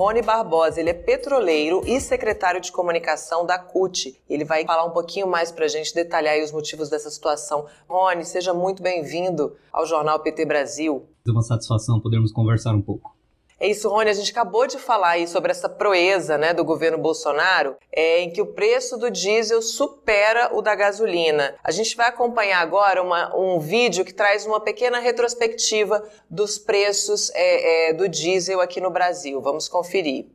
Rony Barbosa, ele é petroleiro e secretário de comunicação da CUT. Ele vai falar um pouquinho mais para a gente detalhar os motivos dessa situação. Rony, seja muito bem-vindo ao Jornal PT Brasil. É uma satisfação podermos conversar um pouco. É isso, Rony. A gente acabou de falar aí sobre essa proeza né, do governo Bolsonaro, é, em que o preço do diesel supera o da gasolina. A gente vai acompanhar agora uma, um vídeo que traz uma pequena retrospectiva dos preços é, é, do diesel aqui no Brasil. Vamos conferir.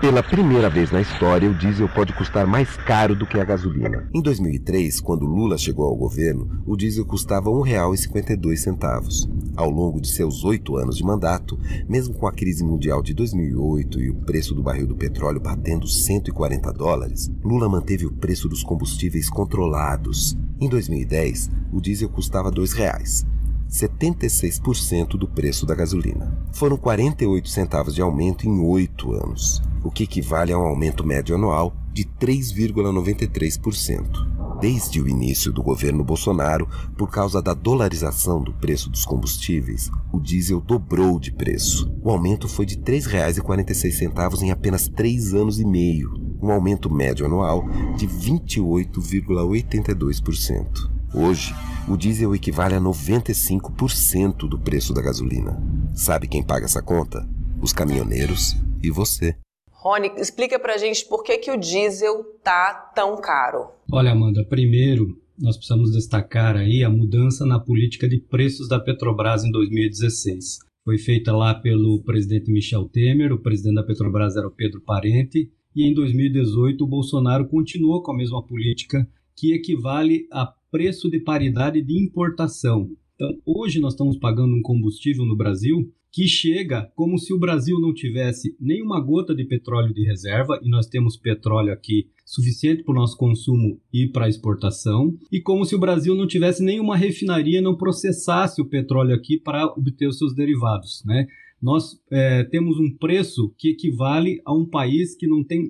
Pela primeira vez na história, o diesel pode custar mais caro do que a gasolina. Em 2003, quando Lula chegou ao governo, o diesel custava R$ 1,52. Ao longo de seus oito anos de mandato, mesmo com a crise mundial de 2008 e o preço do barril do petróleo batendo 140 dólares, Lula manteve o preço dos combustíveis controlados. Em 2010, o diesel custava R$ 2,00. 76% do preço da gasolina. Foram 48 centavos de aumento em oito anos, o que equivale a um aumento médio anual de 3,93%. Desde o início do governo Bolsonaro, por causa da dolarização do preço dos combustíveis, o diesel dobrou de preço. O aumento foi de R$ 3,46 em apenas três anos e meio, um aumento médio anual de 28,82%. Hoje, o diesel equivale a 95% do preço da gasolina. Sabe quem paga essa conta? Os caminhoneiros e você. Rony, explica pra gente por que, que o diesel tá tão caro. Olha, Amanda, primeiro nós precisamos destacar aí a mudança na política de preços da Petrobras em 2016. Foi feita lá pelo presidente Michel Temer, o presidente da Petrobras era o Pedro Parente, e em 2018 o Bolsonaro continuou com a mesma política que equivale a preço de paridade de importação. Então, hoje nós estamos pagando um combustível no Brasil que chega como se o Brasil não tivesse nenhuma gota de petróleo de reserva, e nós temos petróleo aqui suficiente para o nosso consumo e para exportação, e como se o Brasil não tivesse nenhuma refinaria, não processasse o petróleo aqui para obter os seus derivados, né? Nós é, temos um preço que equivale a um país que não tem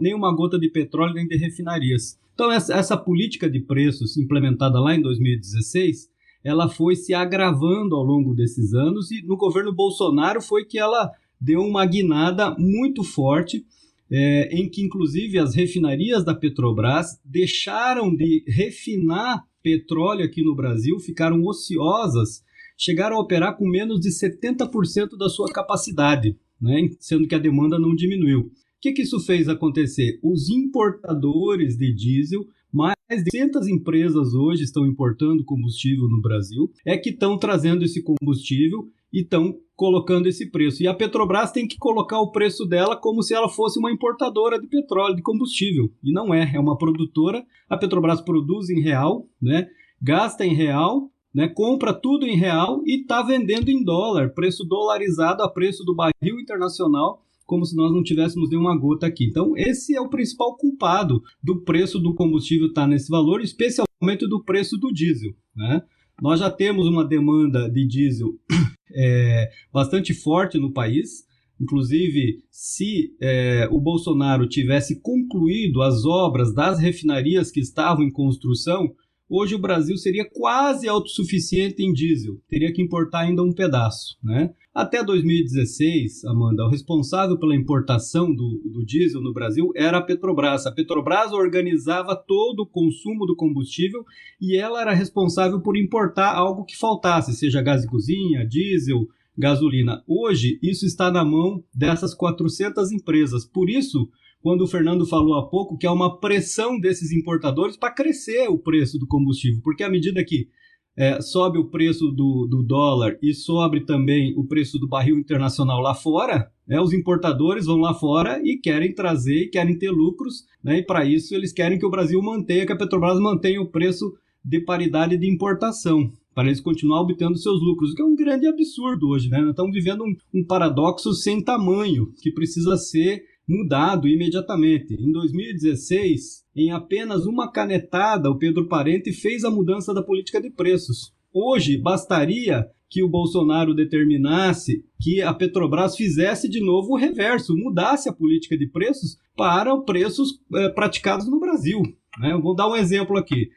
nenhuma gota de petróleo nem de refinarias. Então, essa, essa política de preços implementada lá em 2016, ela foi se agravando ao longo desses anos e no governo Bolsonaro foi que ela deu uma guinada muito forte, é, em que inclusive as refinarias da Petrobras deixaram de refinar petróleo aqui no Brasil, ficaram ociosas, chegaram a operar com menos de 70% da sua capacidade, né, sendo que a demanda não diminuiu. O que, que isso fez acontecer? Os importadores de diesel, mais de 200 empresas hoje estão importando combustível no Brasil, é que estão trazendo esse combustível e estão colocando esse preço. E a Petrobras tem que colocar o preço dela como se ela fosse uma importadora de petróleo, de combustível. E não é, é uma produtora. A Petrobras produz em real, né? gasta em real, né? compra tudo em real e está vendendo em dólar, preço dolarizado a preço do barril internacional como se nós não tivéssemos nenhuma gota aqui. Então, esse é o principal culpado do preço do combustível estar tá nesse valor, especialmente do preço do diesel. Né? Nós já temos uma demanda de diesel é, bastante forte no país. Inclusive, se é, o Bolsonaro tivesse concluído as obras das refinarias que estavam em construção, hoje o Brasil seria quase autossuficiente em diesel, teria que importar ainda um pedaço. Né? Até 2016, Amanda, o responsável pela importação do, do diesel no Brasil era a Petrobras. A Petrobras organizava todo o consumo do combustível e ela era responsável por importar algo que faltasse, seja gás de cozinha, diesel, gasolina. Hoje, isso está na mão dessas 400 empresas. Por isso, quando o Fernando falou há pouco que há uma pressão desses importadores para crescer o preço do combustível, porque à medida que é, sobe o preço do, do, dólar e sobe também o preço do barril internacional lá fora, né, os importadores vão lá fora e querem trazer, e querem ter lucros, né, e para isso eles querem que o Brasil mantenha, que a Petrobras mantenha o preço de paridade de importação, para eles continuar obtendo seus lucros, o que é um grande absurdo hoje. Né? Nós estamos vivendo um, um paradoxo sem tamanho, que precisa ser mudado imediatamente. Em 2016, em apenas uma canetada, o Pedro Parente fez a mudança da política de preços. Hoje, bastaria que o Bolsonaro determinasse que a Petrobras fizesse de novo o reverso, mudasse a política de preços para preços é, praticados no Brasil. Né? Vou dar um exemplo aqui.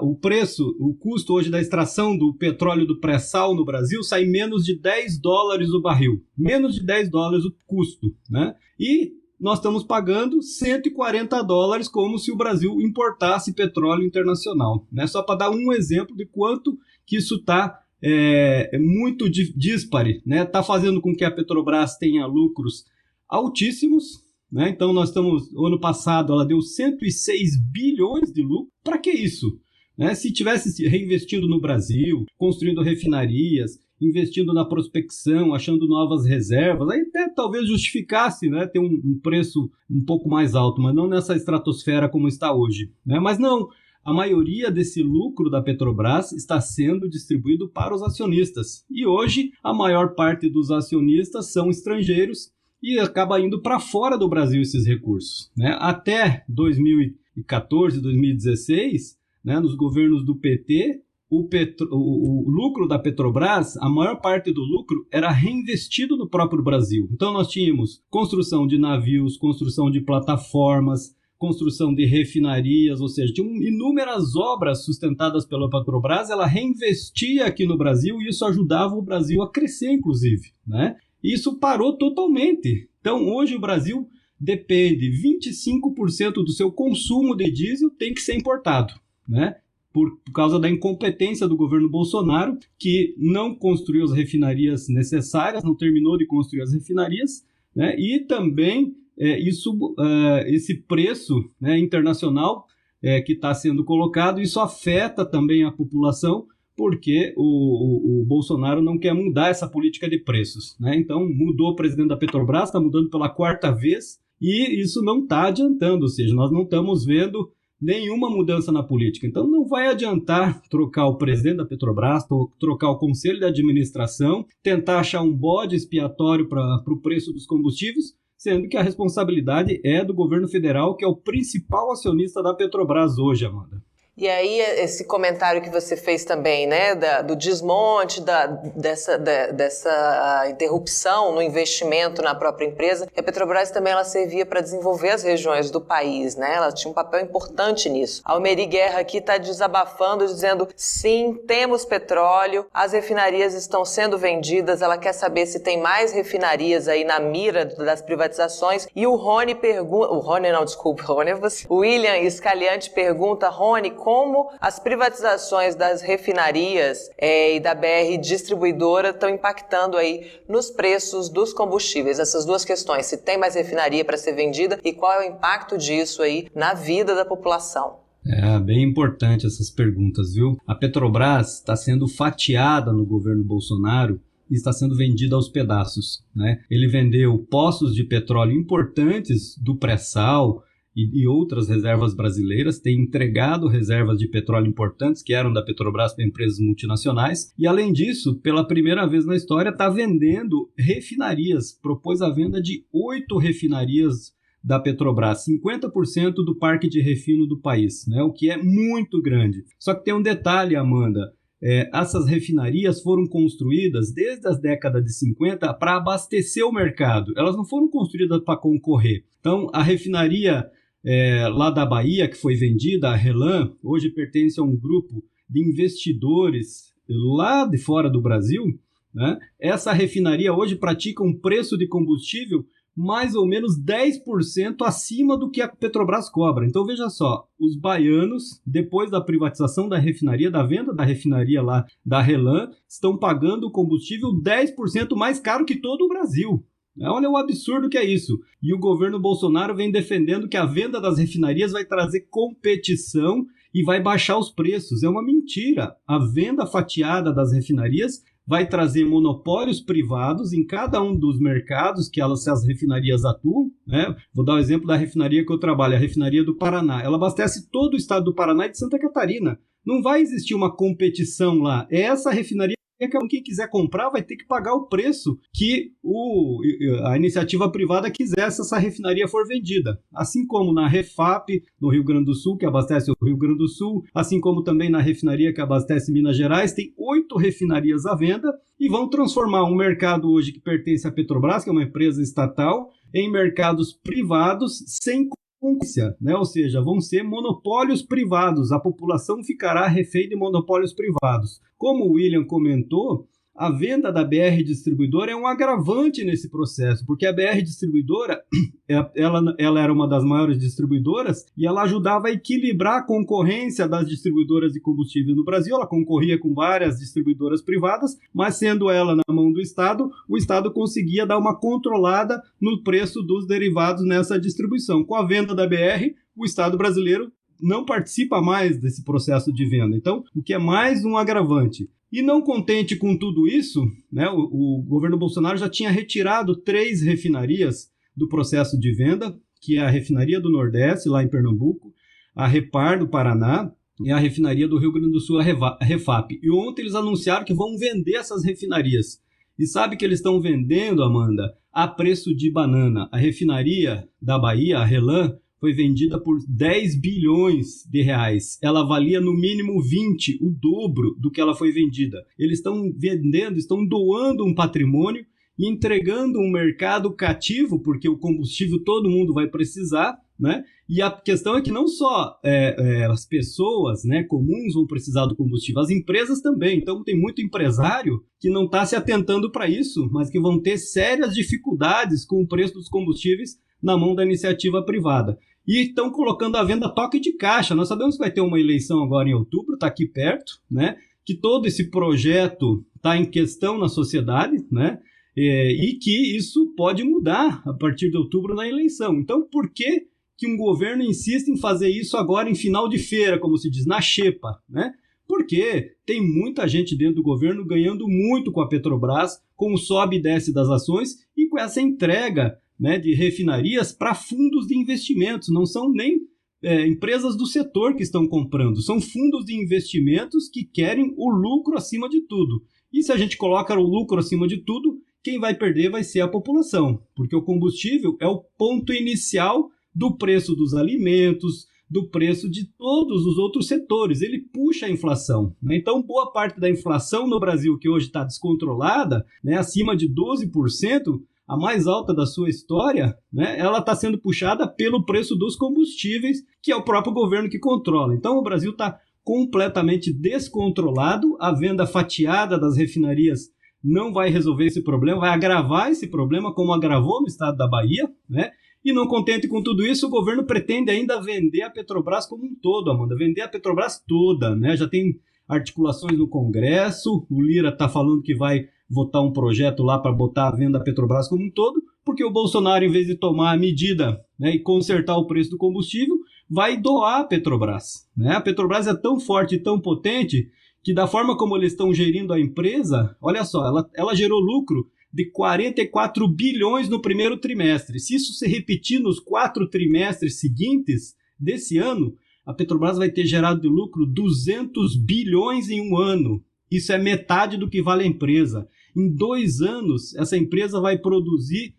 o preço, o custo hoje da extração do petróleo do pré-sal no Brasil sai menos de 10 dólares o barril. Menos de 10 dólares o custo, né? E nós estamos pagando 140 dólares como se o Brasil importasse petróleo internacional. Né? Só para dar um exemplo de quanto que isso está é, é, muito dispare. Está né? Tá fazendo com que a Petrobras tenha lucros altíssimos. Né? Então, nós estamos. Ano passado ela deu 106 bilhões de lucro. Para que isso? Né? Se tivesse reinvestindo no Brasil, construindo refinarias, investindo na prospecção, achando novas reservas, aí até talvez justificasse né, ter um, um, preço um pouco mais alto, mas não nessa estratosfera como está hoje. Né? Mas não, a maioria desse lucro da Petrobras está sendo distribuído para os acionistas. E hoje a maior parte dos acionistas são estrangeiros e acaba indo para fora do Brasil esses recursos. Né? Até 2014, 2016, né, nos governos do PT, o, petro, o, o, lucro da Petrobras, a maior parte do lucro era reinvestido no próprio Brasil. Então nós tínhamos construção de navios, construção de plataformas, construção de refinarias, ou seja, tinham inúmeras obras sustentadas pela Petrobras, ela reinvestia aqui no Brasil e isso ajudava o Brasil a crescer, inclusive. Né? Isso parou totalmente. Então hoje o Brasil depende 25% do seu consumo de diesel tem que ser importado. Né? por, por causa da incompetência do governo Bolsonaro, que não construiu as refinarias necessárias, não terminou de construir as refinarias, né? e também é, isso, é, esse preço né, internacional é, que está sendo colocado, isso afeta também a população, porque o, o, o, Bolsonaro não quer mudar essa política de preços. Né? Então, mudou o presidente da Petrobras, está mudando pela quarta vez, e isso não está adiantando, ou seja, nós não estamos vendo nenhuma mudança na política. Então não vai adiantar trocar o presidente da Petrobras, trocar o conselho de administração, tentar achar um bode expiatório para o preço dos combustíveis, sendo que a responsabilidade é do governo federal, que é o principal acionista da Petrobras hoje, Amanda. E aí, esse comentário que você fez também, né, da, do desmonte, da, dessa, da, dessa interrupção no investimento na própria empresa, a Petrobras também ela servia para desenvolver as regiões do país, né? Ela tinha um papel importante nisso. A Almeri Guerra aqui está desabafando, dizendo: sim, temos petróleo, as refinarias estão sendo vendidas, ela quer saber se tem mais refinarias aí na mira das privatizações. E o Rony pergunta: o Rony não, desculpa, Rony é você. O William Scaliante pergunta: Rony, como as privatizações das refinarias é, e da BR distribuidora estão impactando aí nos preços dos combustíveis. Essas duas questões, se tem mais refinaria para ser vendida e qual é o impacto disso aí na vida da população. É bem importante essas perguntas, viu? A Petrobras está sendo fatiada no governo Bolsonaro e está sendo vendida aos pedaços. Né? Ele vendeu poços de petróleo importantes do pré-sal, e, e, outras reservas brasileiras, tem entregado reservas de petróleo importantes que eram da Petrobras para empresas multinacionais. E além disso, pela primeira vez na história, está vendendo refinarias. Propôs a venda de oito refinarias da Petrobras, 50% do parque de refino do país, né? o que é muito grande. Só que tem um detalhe, Amanda. É, essas refinarias foram construídas desde as décadas de 50 para abastecer o mercado. Elas não foram construídas para concorrer. Então, a refinaria é, lá da Bahia, que foi vendida, a Relan, hoje pertence a um grupo de investidores lá de fora do Brasil. Né? Essa refinaria hoje pratica um preço de combustível mais ou menos 10% acima do que a Petrobras cobra. Então veja só, os baianos, depois da privatização da refinaria, da venda da refinaria lá da Relan, estão pagando o combustível 10% mais caro que todo o Brasil. Olha o absurdo que é isso. E o governo Bolsonaro vem defendendo que a venda das refinarias vai trazer competição e vai baixar os preços. É uma mentira. A venda fatiada das refinarias vai trazer monopólios privados em cada um dos mercados que elas, as refinarias atuam. Né? Vou dar o um exemplo da refinaria que eu trabalho, a refinaria do Paraná. Ela abastece todo o estado do Paraná e de Santa Catarina. Não vai existir uma competição lá. É essa refinaria quem quiser comprar vai ter que pagar o preço que o, a iniciativa privada quisesse essa refinaria for vendida. Assim como na Refap, no Rio Grande do Sul, que abastece o Rio Grande do Sul, assim como também na refinaria que abastece Minas Gerais, tem oito refinarias à venda e vão transformar um mercado hoje que pertence à Petrobras, que é uma empresa estatal, em mercados privados sem concorrência, né? ou seja, vão ser monopólios privados, a população ficará refém de monopólios privados. Como o William comentou, a venda da BR Distribuidora é um agravante nesse processo, porque a BR Distribuidora é, ela, ela era uma das maiores distribuidoras e ela ajudava a equilibrar a concorrência das distribuidoras de combustível no Brasil. Ela concorria com várias distribuidoras privadas, mas sendo ela na mão do Estado, o Estado conseguia dar uma controlada no preço dos derivados nessa distribuição. Com a venda da BR, o Estado brasileiro não participa mais desse processo de venda. Então, o que é mais um agravante. E não contente com tudo isso, né, o, o, governo Bolsonaro já tinha retirado três refinarias do processo de venda, que é a refinaria do Nordeste, lá em Pernambuco, a Repar do Paraná e a refinaria do Rio Grande do Sul, a Refap. E ontem eles anunciaram que vão vender essas refinarias. E sabe que eles estão vendendo, Amanda, a preço de banana. A refinaria da Bahia, a Relan, foi vendida por 10 bilhões de reais. Ela valia no mínimo 20, o dobro do que ela foi vendida. Eles estão vendendo, estão doando um patrimônio e entregando um mercado cativo, porque o combustível todo mundo vai precisar, né? E a questão é que não só é, é, as pessoas né, comuns vão precisar do combustível, as empresas também. Então tem muito empresário que não está se atentando para isso, mas que vão ter sérias dificuldades com o preço dos combustíveis na mão da iniciativa privada e estão colocando à venda toque de caixa. Nós sabemos que vai ter uma eleição agora em outubro, está aqui perto, né? Que todo esse projeto está em questão na sociedade, né? É, e que isso pode mudar a partir de outubro na eleição. Então, por que, que um governo insiste em fazer isso agora em final de feira, como se diz, na xepa, né? Porque tem muita gente dentro do governo ganhando muito com a Petrobras, com o sobe e desce das ações e com essa entrega né, de refinarias para fundos de investimentos, não são nem é, empresas do setor que estão comprando, são fundos de investimentos que querem o lucro acima de tudo. E se a gente coloca o lucro acima de tudo, quem vai perder vai ser a população, porque o combustível é o ponto inicial do preço dos alimentos, do preço de todos os outros setores. Ele puxa a inflação. Né? Então, boa parte da inflação no Brasil, que hoje está descontrolada, né, acima de 12%, a mais alta da sua história, né, ela está sendo puxada pelo preço dos combustíveis, que é o próprio governo que controla. Então o Brasil está completamente descontrolado, a venda fatiada das refinarias não vai resolver esse problema, vai agravar esse problema, como agravou no estado da Bahia, né? E não contente com tudo isso, o governo pretende ainda vender a Petrobras como um todo, Amanda, vender a Petrobras toda, né? Já tem articulações no Congresso, o Lira está falando que vai votar um projeto lá para botar a venda da Petrobras como um todo, porque o Bolsonaro, em vez de tomar a medida né, e consertar o preço do combustível, vai doar a Petrobras. Né? A Petrobras é tão forte e tão potente que, da forma como eles estão gerindo a empresa, olha só, ela, ela gerou lucro de 44 bilhões no primeiro trimestre. Se isso se repetir nos quatro trimestres seguintes desse ano, a Petrobras vai ter gerado de lucro 200 bilhões em um ano. Isso é metade do que vale a empresa. Em dois anos, essa empresa vai produzir,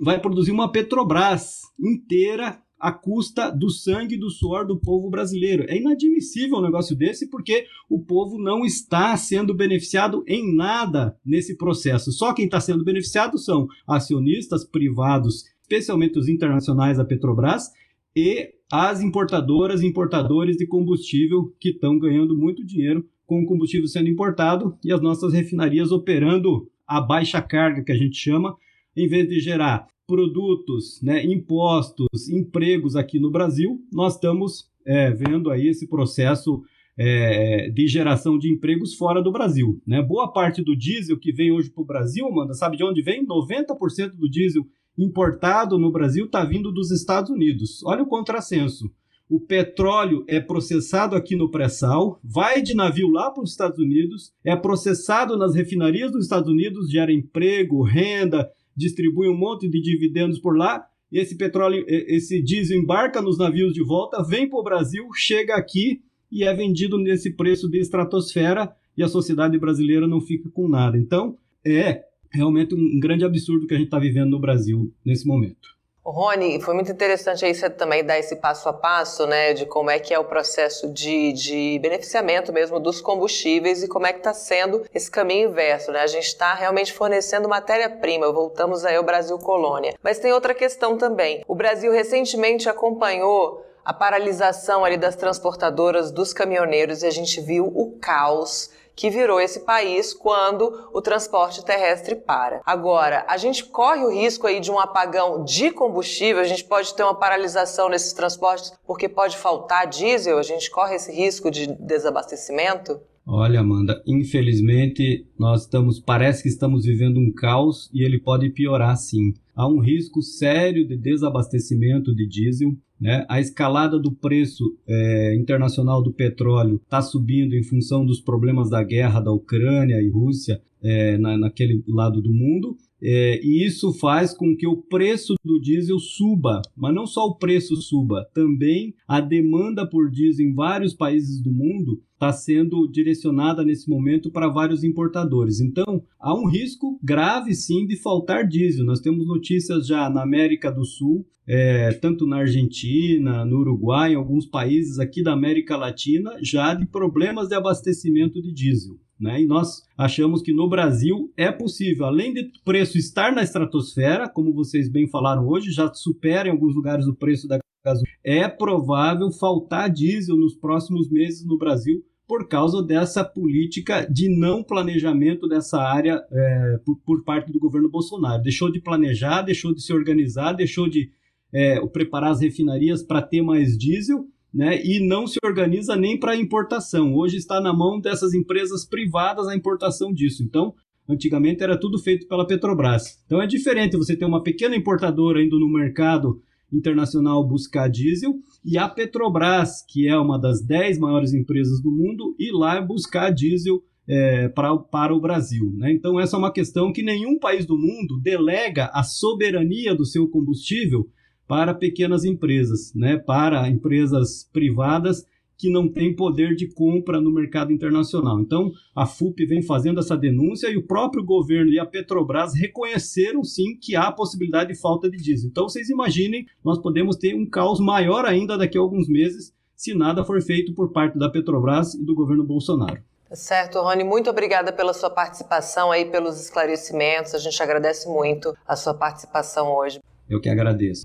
vai produzir uma Petrobras inteira à custa do sangue e do suor do povo brasileiro. É inadmissível um negócio desse porque o povo não está sendo beneficiado em nada nesse processo. Só quem está sendo beneficiado são acionistas privados, especialmente os internacionais da Petrobras, e as importadoras e importadores de combustível que estão ganhando muito dinheiro com o combustível sendo importado e as nossas refinarias operando a baixa carga, que a gente chama, em vez de gerar produtos, né, impostos, empregos aqui no Brasil, nós estamos é, vendo aí esse processo é, de geração de empregos fora do Brasil. Né? Boa parte do diesel que vem hoje para o Brasil, Amanda, sabe de onde vem? 90% do diesel importado no Brasil está vindo dos Estados Unidos. Olha o contrassenso o petróleo é processado aqui no pré-sal, vai de navio lá para os Estados Unidos, é processado nas refinarias dos Estados Unidos, gera emprego, renda, distribui um monte de dividendos por lá. Esse petróleo, esse diesel embarca nos navios de volta, vem para o Brasil, chega aqui e é vendido nesse preço de estratosfera e a sociedade brasileira não fica com nada. Então, é realmente um grande absurdo que a gente está vivendo no Brasil nesse momento. Rony, foi muito interessante aí você também dar esse passo a passo, né, de como é que é o processo de, de beneficiamento mesmo dos combustíveis e como é que está sendo esse caminho inverso, né? A gente está realmente fornecendo matéria-prima, voltamos aí ao Brasil colônia. Mas tem outra questão também. O Brasil recentemente acompanhou a paralisação ali das transportadoras, dos caminhoneiros e a gente viu o caos que virou esse país quando o transporte terrestre para. Agora, a gente corre o risco aí de um apagão de combustível, a gente pode ter uma paralisação nesses transportes porque pode faltar diesel, a gente corre esse risco de desabastecimento? Olha, Amanda, infelizmente nós estamos, parece que estamos vivendo um caos e ele pode piorar sim. Há um risco sério de desabastecimento de diesel. Né? A escalada do preço é, internacional do petróleo está subindo em função dos problemas da guerra da Ucrânia e Rússia é, na, naquele lado do mundo. É, e isso faz com que o preço do diesel suba, mas não só o preço suba, também a demanda por diesel em vários países do mundo está sendo direcionada nesse momento para vários importadores. Então, há um risco grave sim de faltar diesel. Nós temos notícias já na América do Sul, é, tanto na Argentina, no Uruguai, em alguns países aqui da América Latina, já de problemas de abastecimento de diesel. Né? E nós achamos que no Brasil é possível, além de preço estar na estratosfera, como vocês bem falaram hoje, já supera em alguns lugares o preço da gasolina, é provável faltar diesel nos próximos meses no Brasil por causa dessa política de não planejamento dessa área é, por, por, parte do governo Bolsonaro. Deixou de planejar, deixou de se organizar, deixou de é, preparar as refinarias para ter mais diesel né, e não se organiza nem para importação. Hoje está na mão dessas empresas privadas a importação disso. Então, antigamente era tudo feito pela Petrobras. Então é diferente você ter uma pequena importadora indo no mercado internacional buscar diesel e a Petrobras, que é uma das 10 maiores empresas do mundo, ir lá buscar diesel é, pra, para o Brasil. Né? Então, essa é uma questão que nenhum país do mundo delega a soberania do seu combustível para pequenas empresas, né, para empresas privadas que não têm poder de compra no mercado internacional. Então, a FUP vem fazendo essa denúncia e o próprio governo e a Petrobras reconheceram sim que há possibilidade de falta de diesel. Então, vocês imaginem, nós podemos ter um caos maior ainda daqui a alguns meses se nada for feito por parte da Petrobras e do governo Bolsonaro. Certo, Rony, muito obrigada pela sua participação aí, pelos esclarecimentos. A gente agradece muito a sua participação hoje. Eu que agradeço.